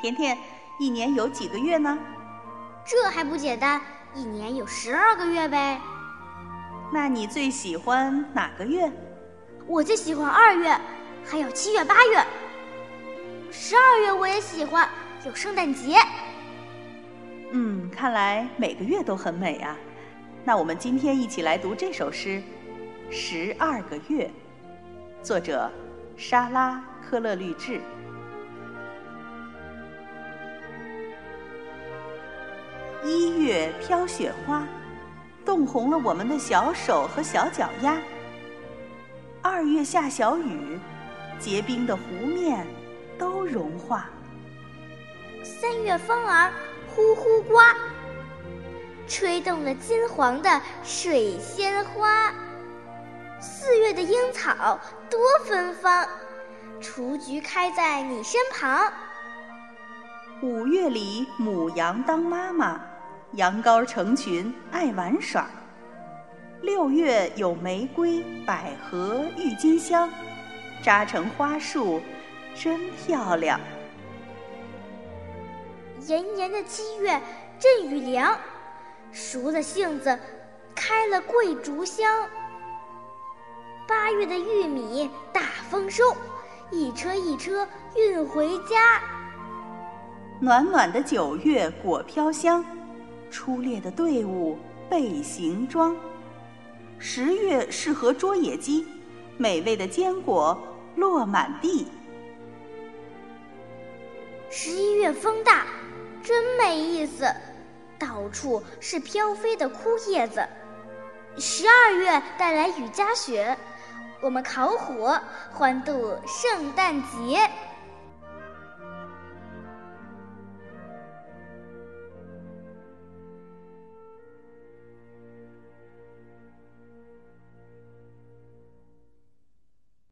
甜甜，一年有几个月呢？这还不简单，一年有十二个月呗。那你最喜欢哪个月？我最喜欢二月，还有七月、八月。十二月我也喜欢，有圣诞节。嗯，看来每个月都很美啊。那我们今天一起来读这首诗《十二个月》，作者莎拉·科勒律治。一月飘雪花，冻红了我们的小手和小脚丫。二月下小雨，结冰的湖面都融化。三月风儿呼呼，吹动了金黄的水仙花。四月的樱草多芬芳，雏菊开在你身旁。五月里母羊当妈妈。羊羔成群，爱玩耍。六月有玫瑰、百合、郁金香，扎成花束，真漂亮。炎炎的七月，阵雨凉，熟了杏子，开了桂竹香。八月的玉米大丰收，一车一车运回家。暖暖的九月，果飘香。出列的队伍备行装，十月适合捉野鸡，美味的坚果落满地。十一月风大，真没意思，到处是飘飞的枯叶子。十二月带来雨夹雪，我们烤火欢度圣诞节。